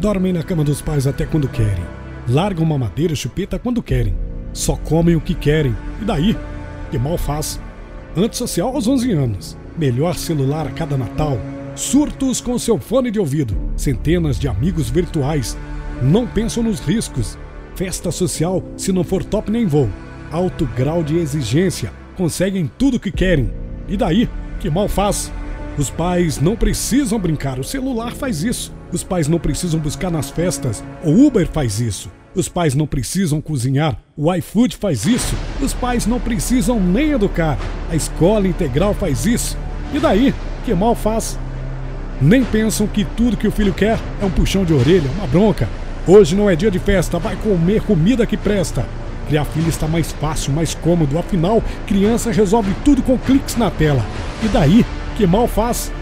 Dormem na cama dos pais até quando querem. Largam uma madeira chupeta quando querem. Só comem o que querem. E daí? Que mal faz? Antissocial aos 11 anos. Melhor celular a cada Natal. Surtos com seu fone de ouvido. Centenas de amigos virtuais. Não pensam nos riscos. Festa social, se não for top nem voo. Alto grau de exigência. Conseguem tudo o que querem. E daí? Que mal faz? Os pais não precisam brincar, o celular faz isso. Os pais não precisam buscar nas festas, o Uber faz isso. Os pais não precisam cozinhar, o iFood faz isso. Os pais não precisam nem educar, a escola integral faz isso. E daí? Que mal faz? Nem pensam que tudo que o filho quer é um puxão de orelha, uma bronca. Hoje não é dia de festa, vai comer comida que presta. Criar filho está mais fácil, mais cômodo, afinal, criança resolve tudo com cliques na tela. E daí? Que mal faz?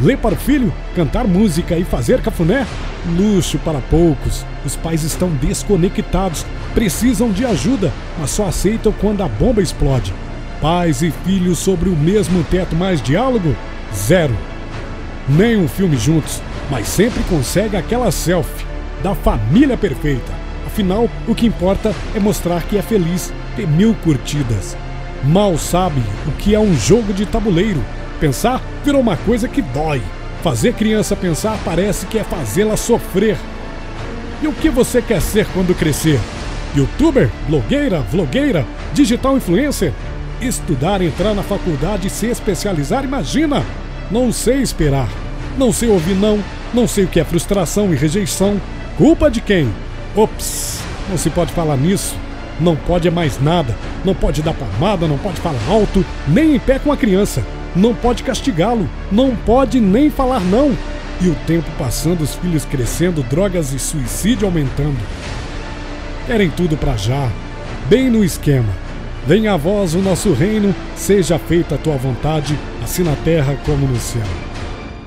Ler para o filho, cantar música e fazer cafuné? Luxo para poucos. Os pais estão desconectados, precisam de ajuda, mas só aceitam quando a bomba explode. Pais e filhos sobre o mesmo teto, mais diálogo? Zero. Nem um filme juntos, mas sempre consegue aquela selfie da família perfeita. Afinal, o que importa é mostrar que é feliz, ter mil curtidas. Mal sabe o que é um jogo de tabuleiro. Pensar virou uma coisa que dói. Fazer criança pensar parece que é fazê-la sofrer. E o que você quer ser quando crescer? Youtuber? Blogueira? Vlogueira? Digital influencer? Estudar, entrar na faculdade e se especializar? Imagina! Não sei esperar. Não sei ouvir não. Não sei o que é frustração e rejeição. Culpa de quem? Ops, não se pode falar nisso. Não pode é mais nada. Não pode dar palmada, não pode falar alto, nem em pé com a criança. Não pode castigá-lo. Não pode nem falar não. E o tempo passando, os filhos crescendo, drogas e suicídio aumentando. Querem tudo para já, bem no esquema. Venha a vós o nosso reino, seja feita a tua vontade, assim na terra como no céu.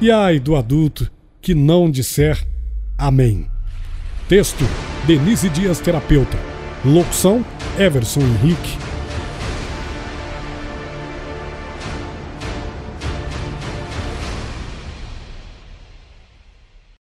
E ai do adulto que não disser Amém. Texto: Denise Dias, terapeuta. Locução: Everson Henrique.